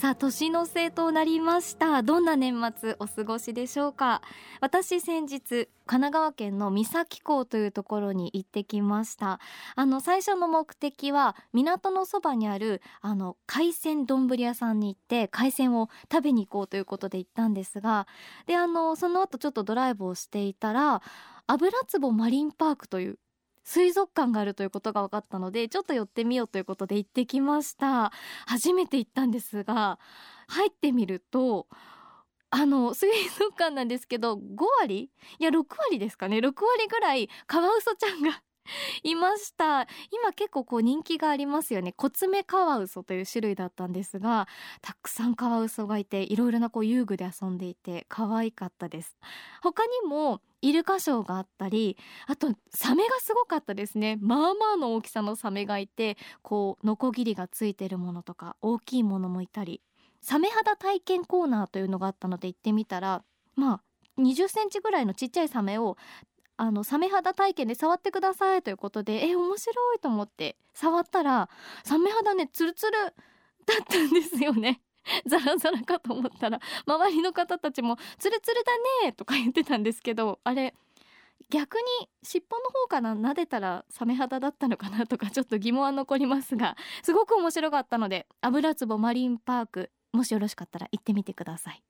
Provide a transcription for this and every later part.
さあ年の瀬となりました。どんな年末お過ごしでしょうか？私先日神奈川県の三崎港というところに行ってきました。あの最初の目的は港のそばにあるあの海鮮丼屋さんに行って海鮮を食べに行こうということで行ったんですがであのその後ちょっとドライブをしていたら油壺マリンパークという水族館があるということが分かったのでちょっと寄ってみようということで行ってきました。初めて行ったんですが入ってみるとあの水族館なんですけど5割？いや6割ですかね。6割ぐらいカワウソちゃんが いました。今結構こう人気がありますよね。コツメカワウソという種類だったんですがたくさんカワウソがいていろいろなこう遊具で遊んでいて可愛かったです。他にもイルカショーがあったりあとサメがすごかったですね。まあまあの大きさのサメがいてこうノコギリがついてるものとか大きいものもいたりサメ肌体験コーナーというのがあったので行ってみたらまあ20センチぐらいのちっちゃいサメをあのサメ肌体験で触ってくださいということでえ面白いと思って触ったらサメ肌ねツルツルだったんですよね。ザラザラかと思ったら周りの方たちも「ツルツルだね」とか言ってたんですけどあれ逆に尻尾の方から撫でたらサメ肌だったのかなとかちょっと疑問は残りますがすごく面白かったので油壺マリンパークもしよろしかったら行ってみてください。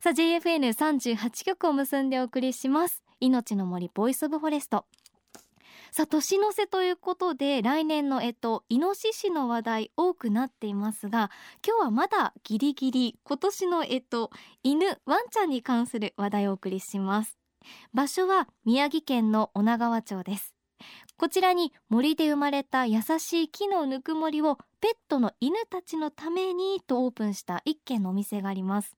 さあ JFN38 曲を結んでお送りします命の森 Voice of Forest。さあ年の瀬ということで来年の干支イノシシの話題多くなっていますが今日はまだギリギリ今年の干支犬ワンちゃんに関する話題をお送りします。場所は宮城県の女川町です。こちらに森で生まれた優しい木のぬくもりをペットの犬たちのためにとオープンした一軒のお店があります。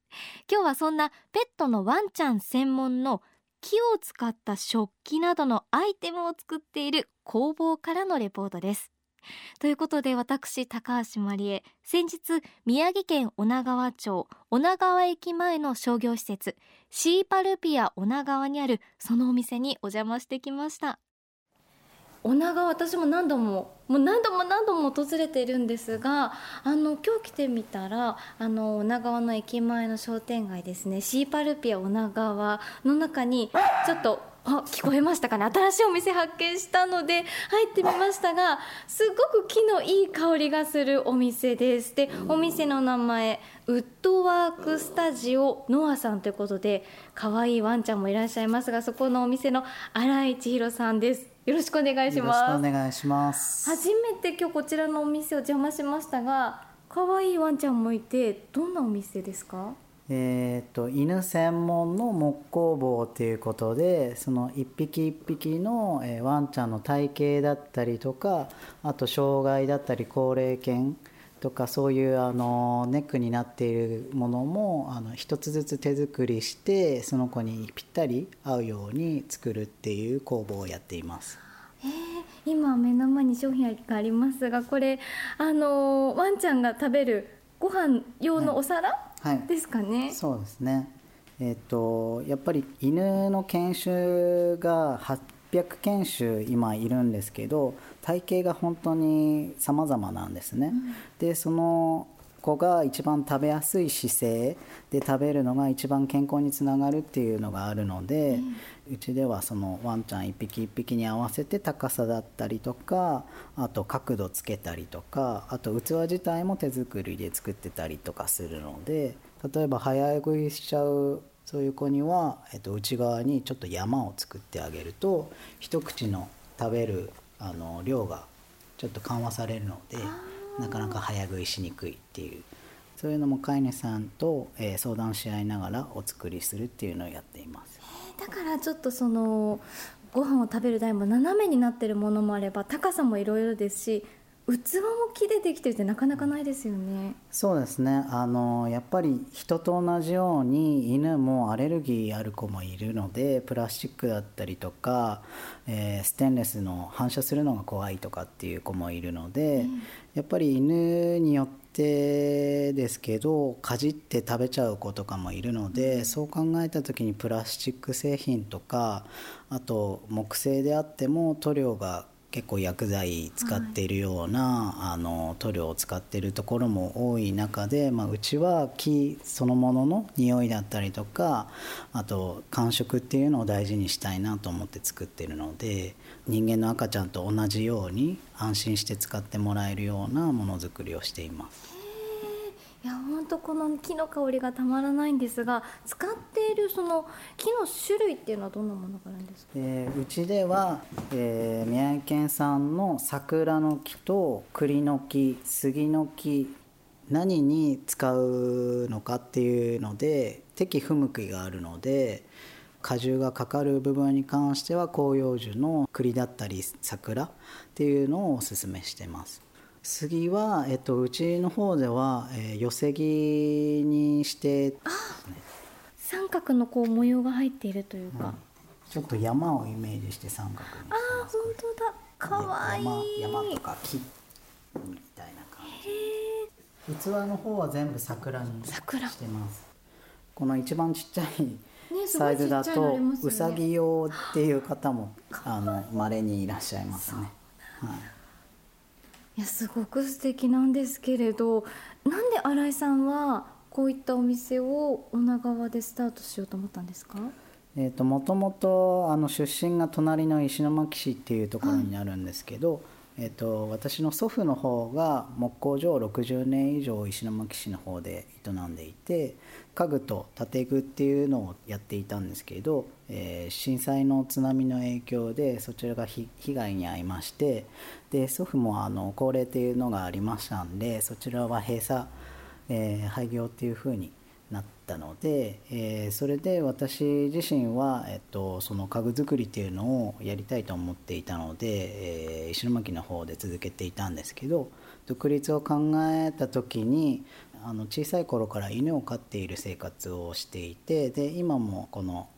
今日はそんなペットのワンちゃん専門の木を使った食器などのアイテムを作っている工房からのレポートです。ということで私高橋まりえ先日宮城県女川町女川駅前の商業施設シーパルピア女川にあるそのお店にお邪魔してきました。女川私も何度ももう何度も何度も訪れているんですがあの今日来てみたらあの女川の駅前の商店街ですね。シーパルピア女川の中にちょっとあ聞こえましたかね？新しいお店発見したので入ってみましたがすごく木のいい香りがするお店です。でお店の名前ウッドワークスタジオノアさんということで可愛いワンちゃんもいらっしゃいますがそこのお店の新井千尋さんです。よろしくお願いします。お願いします。初めて今日こちらのお店を邪魔しましたが可愛いワンちゃんもいてどんなお店ですか？えーと、犬専門の木工房ということでその一匹一匹の、え、ワンちゃんの体型だったりとかあと障害だったり高齢犬とかそういうあのネックになっているものもあの一つずつ手作りしてその子にぴったり合うように作るっていう工房をやっています。えー、今目の前に商品がありますがこれあのワンちゃんが食べるご飯用のお皿、はい、ですかね。そうですね。えっ、とやっぱり犬の犬種が800犬種今いるんですけど体型が本当に様々なんですね。うん、でその子が一番食べやすい姿勢で食べるのが一番健康につながるっていうのがあるので、うん、ちではそのワンちゃん一匹一匹に合わせて高さだったりとかあと角度つけたりとかあと器自体も手作りで作ってたりとかするので例えば早食いしちゃうそういう子には、えっと、内側にちょっと山を作ってあげると一口の食べるあの量がちょっと緩和されるので。なかなか早食いしにくいっていうそういうのも飼い主さんと、えー、相談し合いながらお作りするっていうのをやっています。だからちょっとそのご飯を食べる台も斜めになってるものもあれば高さもいろいろですし器も木でできてるってなかなかないですよね。そうですね。あのやっぱり人と同じように犬もアレルギーある子もいるのでプラスチックだったりとか、えー、ステンレスの反射するのが怖いとかっていう子もいるので、うん、やっぱり犬によってですけどかじって食べちゃう子とかもいるので、うん、そう考えた時にプラスチック製品とかあと木製であっても塗料が結構薬剤使っているような、はい、あの塗料を使っているところも多い中で、まあ、うちは木そのものの匂いだったりとかあと感触っていうのを大事にしたいなと思って作ってるので人間の赤ちゃんと同じように安心して使ってもらえるようなものづくりをしています。いや本当この木の香りがたまらないんですが使っているその木の種類っていうのはどんなものがあるんですか、えー、うちでは、えー、宮城県産の桜の木と栗の木杉の木何に使うのかっていうので適不向きがあるので果汁がかかる部分に関しては広葉樹の栗だったり桜っていうのをおすすめしてます。杉は、えっと、うちの方では、えー、寄せ木にして、ね、三角のこう模様が入っているというか、うん、ちょっと山をイメージして三角にああ本当だ。かわいい。山山とか木みたいな感じ。器の方は全部桜にしてます。この一番ちっちゃいサイズだと、ね、うさぎ用っていう方もあの稀にいらっしゃいますね。はいいやすごく素敵なんですけれどなんで新井さんはこういったお店を女川でスタートしようと思ったんですか？えーと、もともと出身が隣の石巻市っていうところになるんですけど、はいえーと、私の祖父の方が木工所を60年以上石巻市の方で営んでいて家具と建具っていうのをやっていたんですけど、えー、震災の津波の影響でそちらが被害に遭いましてで祖父もあの高齢っていうのがありましたんでそちらは閉鎖、えー、廃業っていうふうになったので、えー、それで私自身は、えっと、その家具作りっていうのをやりたいと思っていたので、えー、石巻の方で続けていたんですけど独立を考えた時にあの小さい頃から犬を飼っている生活をしていてで今もこの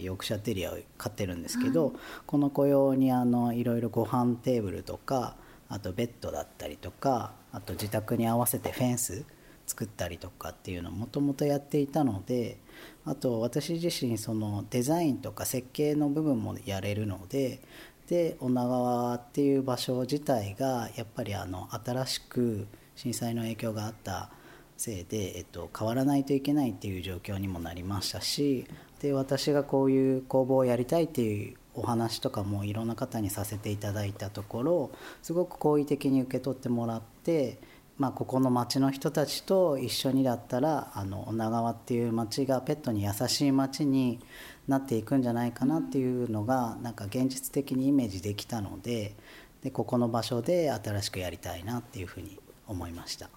ヨークシャテリアを飼ってるんですけど、はい、この子用にあのいろいろご飯テーブルとかあとベッドだったりとかあと自宅に合わせてフェンス作ったりとかっていうのをもともとやっていたのであと私自身そのデザインとか設計の部分もやれるのでで女川っていう場所自体がやっぱりあの新しく震災の影響があったせいで、えっと、変わらないといけないっていう状況にもなりましたしで私がこういう工房をやりたいっていうお話とかもいろんな方にさせていただいたところすごく好意的に受け取ってもらってまあ、ここの町の人たちと一緒にだったらあの女川っていう町がペットに優しい町になっていくんじゃないかなっていうのがなんか現実的にイメージできたのででここの場所で新しくやりたいなっていうふうに思いました。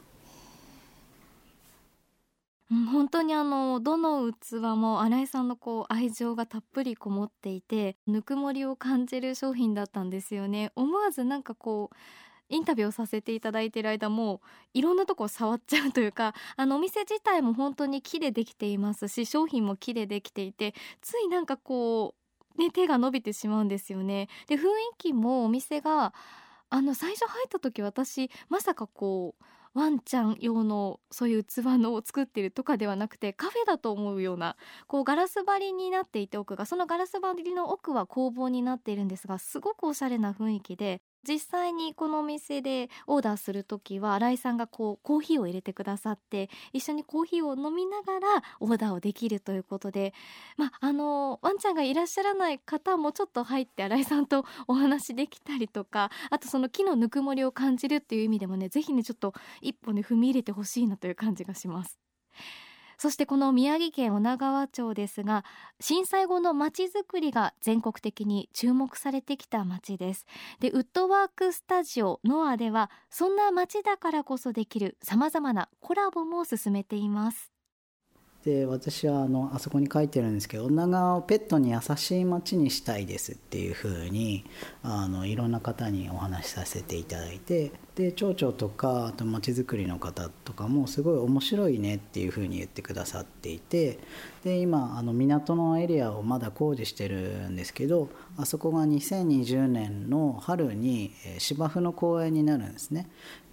本当にあのどの器も新井さんのこう愛情がたっぷりこもっていてぬくもりを感じる商品だったんですよね思わずなんかこうインタビューをさせていただいている間もいろんなとこ触っちゃうというか あのお店自体も本当に木でできていますし商品も木でできていてついなんかこう、ね、手が伸びてしまうんですよね。で雰囲気もお店があの最初入った時私まさかこうワンちゃん用のそういう器のを作ってるとかではなくてカフェだと思うようなこうガラス張りになっていて奥がそのガラス張りの奥は工房になっているんですがすごくおしゃれな雰囲気で実際にこのお店でオーダーする時は新井さんがこうコーヒーを入れてくださって一緒にコーヒーを飲みながらオーダーをできるということで、まあ、あのワンちゃんがいらっしゃらない方もちょっと入って新井さんとお話できたりとかあとその木のぬくもりを感じるっていう意味でもね是非ねちょっと一歩ね踏み入れてほしいなという感じがします。そしてこの宮城県女川町ですが震災後のまちづくりが全国的に注目されてきた町です。でウッドワークスタジオノアではそんな町だからこそできるさまざまなコラボも進めています。で私はあのあそこに書いてるんですけど女川をペットに優しい街にしたいですっていうふうにあのいろんな方にお話しさせていただいてで町長とかあと街づくりの方とかもすごい面白いねっていうふうに言ってくださっていてで今あの港のエリアをまだ工事してるんですけどあそこが2020年の春に芝生の公園になるんですね。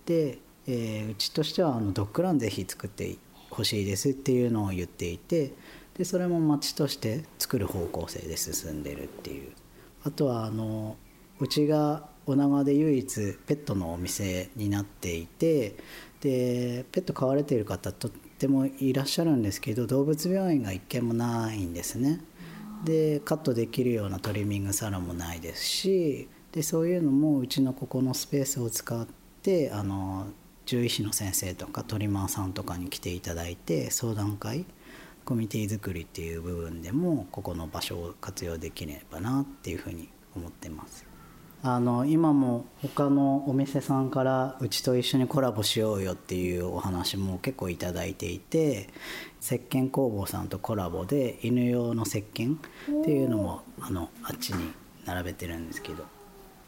でえー、うちとしてはあのドッグランぜひ作ってほしいですっていうのを言っていてでそれも町として作る方向性で進んでるっていう。あとはあのうちが女川で唯一ペットのお店になっていてでペット飼われている方とってもいらっしゃるんですけど動物病院が一軒もないんですね。でカットできるようなトリミングサロンもないですしでそういうのもうちのここのスペースを使ってあの獣医師の先生とかトリマーさんとかに来ていただいて相談会コミュニティ作りっていう部分でもここの場所を活用できればなっていうふうに思ってます。あの今も他のお店さんからうちと一緒にコラボしようよっていうお話も結構頂いていて石鹸工房さんとコラボで犬用の石鹸っていうのもあのあっちに並べてるんですけど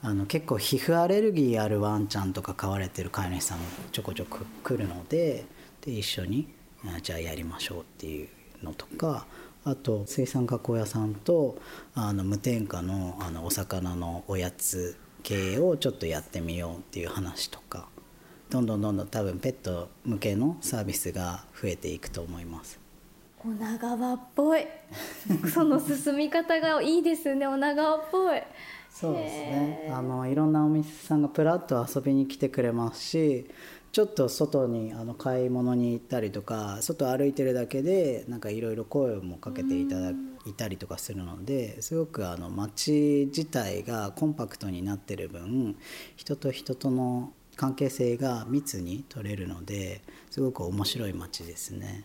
あの結構皮膚アレルギーあるワンちゃんとか飼われてる飼い主さんもちょこちょこ来るのでで一緒にじゃあやりましょうっていうのとかあと水産加工屋さんとあの無添加のあのお魚のおやつ系をちょっとやってみようっていう話とかどんどんどんどん多分ペット向けのサービスが増えていくと思います。女川っぽいその進み方がいいですね女川っぽいそうですねあのいろんなお店さんがプラッと遊びに来てくれますしちょっと外にあの買い物に行ったりとか外歩いてるだけでなんかいろいろ声もかけていただいたりとかするのですごくあの街自体がコンパクトになってる分人と人との関係性が密に取れるのですごく面白い街ですね。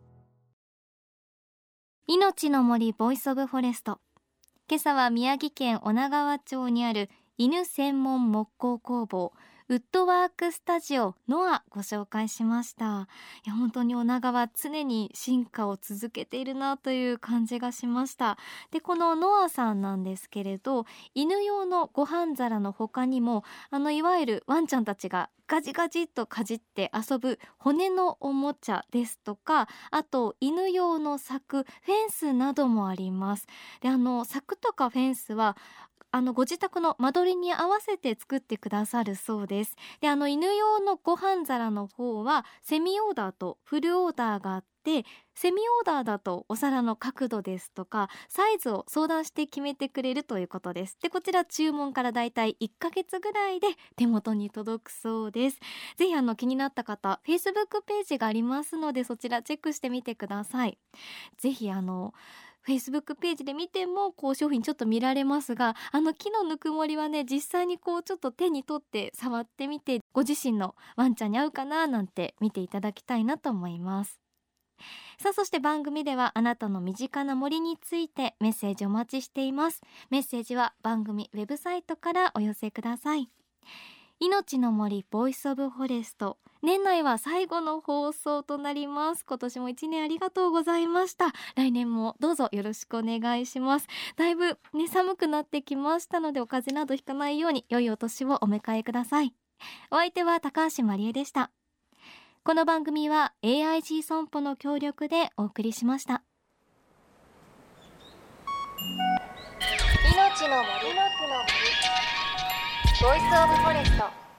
命の森 Voice of Forest。今朝は宮城県女川町にある犬専門木工工房ウッドワークスタジオノアご紹介しました。いや本当に女川常に進化を続けているなという感じがしました。でこのノアさんなんですけれど犬用のご飯皿の他にもあのいわゆるワンちゃんたちがガジガジっとかじって遊ぶ骨のおもちゃですとかあと犬用の柵フェンスなどもあります。であの柵とかフェンスはあのご自宅の間取りに合わせて作ってくださるそうです。であの犬用のご飯皿の方はセミオーダーとフルオーダーがあってセミオーダーだとお皿の角度ですとかサイズを相談して決めてくれるということです。でこちら注文からだいたい1ヶ月ぐらいで手元に届くそうです。ぜひあの気になった方 Facebook ページがありますのでそちらチェックしてみてください。ぜひあのフェイスブックページで見てもこう商品ちょっと見られますがあの木のぬくもりはね実際にこうちょっと手に取って触ってみてご自身のワンちゃんに合うかななんて見ていただきたいなと思います。さあそして番組ではあなたの身近な森についてメッセージお待ちしています。メッセージは番組ウェブサイトからお寄せください。いのちの森 voice of forest。年内は最後の放送となります。今年も一年ありがとうございました。来年もどうぞよろしくお願いします。だいぶね寒くなってきましたのでお風邪などひかないように良いお年をお迎えください。お相手は高橋まりえでした。この番組は AIG 損保の協力でお送りしました。命の森。の木ボイスオブフォレスト。